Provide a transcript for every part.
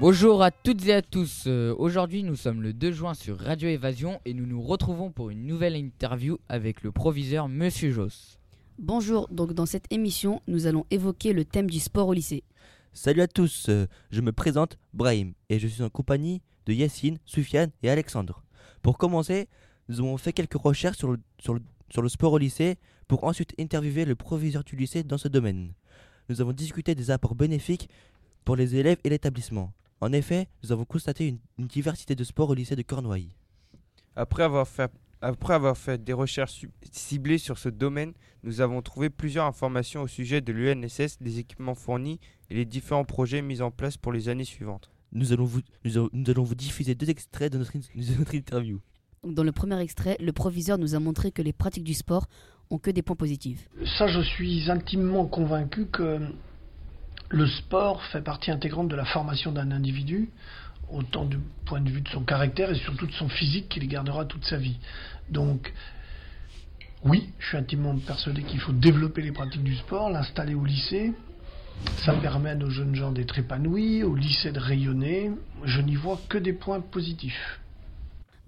Bonjour à toutes et à tous. Euh, Aujourd'hui, nous sommes le 2 juin sur Radio Évasion et nous nous retrouvons pour une nouvelle interview avec le proviseur Monsieur Joss. Bonjour, donc dans cette émission, nous allons évoquer le thème du sport au lycée. Salut à tous, euh, je me présente Brahim et je suis en compagnie de Yacine, Soufiane et Alexandre. Pour commencer, nous avons fait quelques recherches sur le, sur le- sur le sport au lycée pour ensuite interviewer le proviseur du lycée dans ce domaine. Nous avons discuté des apports bénéfiques pour les élèves et l'établissement. En effet, nous avons constaté une, une diversité de sports au lycée de Cornouailles. Après avoir fait, après avoir fait des recherches ciblées sur ce domaine, nous avons trouvé plusieurs informations au sujet de l'UNSS, des équipements fournis et les différents projets mis en place pour les années suivantes. Nous allons vous, nous allons- nous allons vous diffuser deux extraits de notre, de notre interview. Dans le premier extrait, le proviseur nous a montré que les pratiques du sport ont que des points positifs. Ça, je suis intimement convaincu que le sport fait partie intégrante de la formation d'un individu, autant du point de vue de son caractère et surtout de son physique qu'il gardera toute sa vie. Donc, oui, je suis intimement persuadé qu'il faut développer les pratiques du sport, l'installer au lycée. Ça permet à nos jeunes gens d'être épanouis, au lycée de rayonner. Je n'y vois que des points positifs.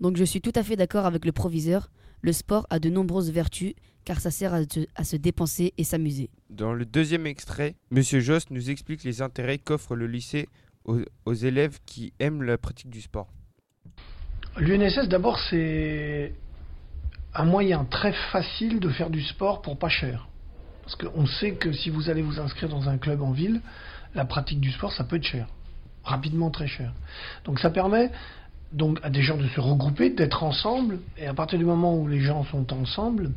Donc je suis tout à fait d'accord avec le proviseur. Le sport a de nombreuses vertus car ça sert à, se- à se dépenser et s'amuser. Dans le deuxième extrait, Monsieur Jost nous explique les intérêts qu'offre le lycée aux, aux élèves qui aiment la pratique du sport. L'UNSS, d'abord, c'est un moyen très facile de faire du sport pour pas cher. Parce qu'on sait que si vous allez vous inscrire dans un club en ville, la pratique du sport, ça peut être cher. Rapidement très cher. Donc ça permet donc à des gens de se regrouper, d'être ensemble, et à partir du moment où les gens sont ensemble,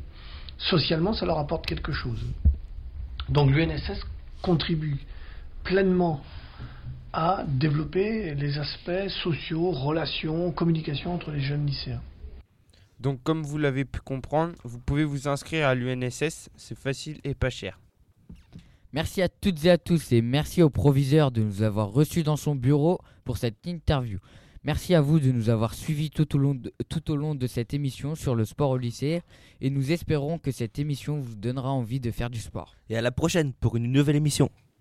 socialement, ça leur apporte quelque chose. Donc l'UNSS contribue pleinement à développer les aspects sociaux, relations, communication entre les jeunes lycéens. Donc comme vous l'avez pu comprendre, vous pouvez vous inscrire à l'UNSS, c'est facile et pas cher. Merci à toutes et à tous et merci au proviseur de nous avoir reçus dans son bureau pour cette interview. Merci à vous de nous avoir suivis tout au long de, cette émission sur le sport au lycée et nous espérons que cette émission vous donnera envie de faire du sport. Et à la prochaine pour une nouvelle émission.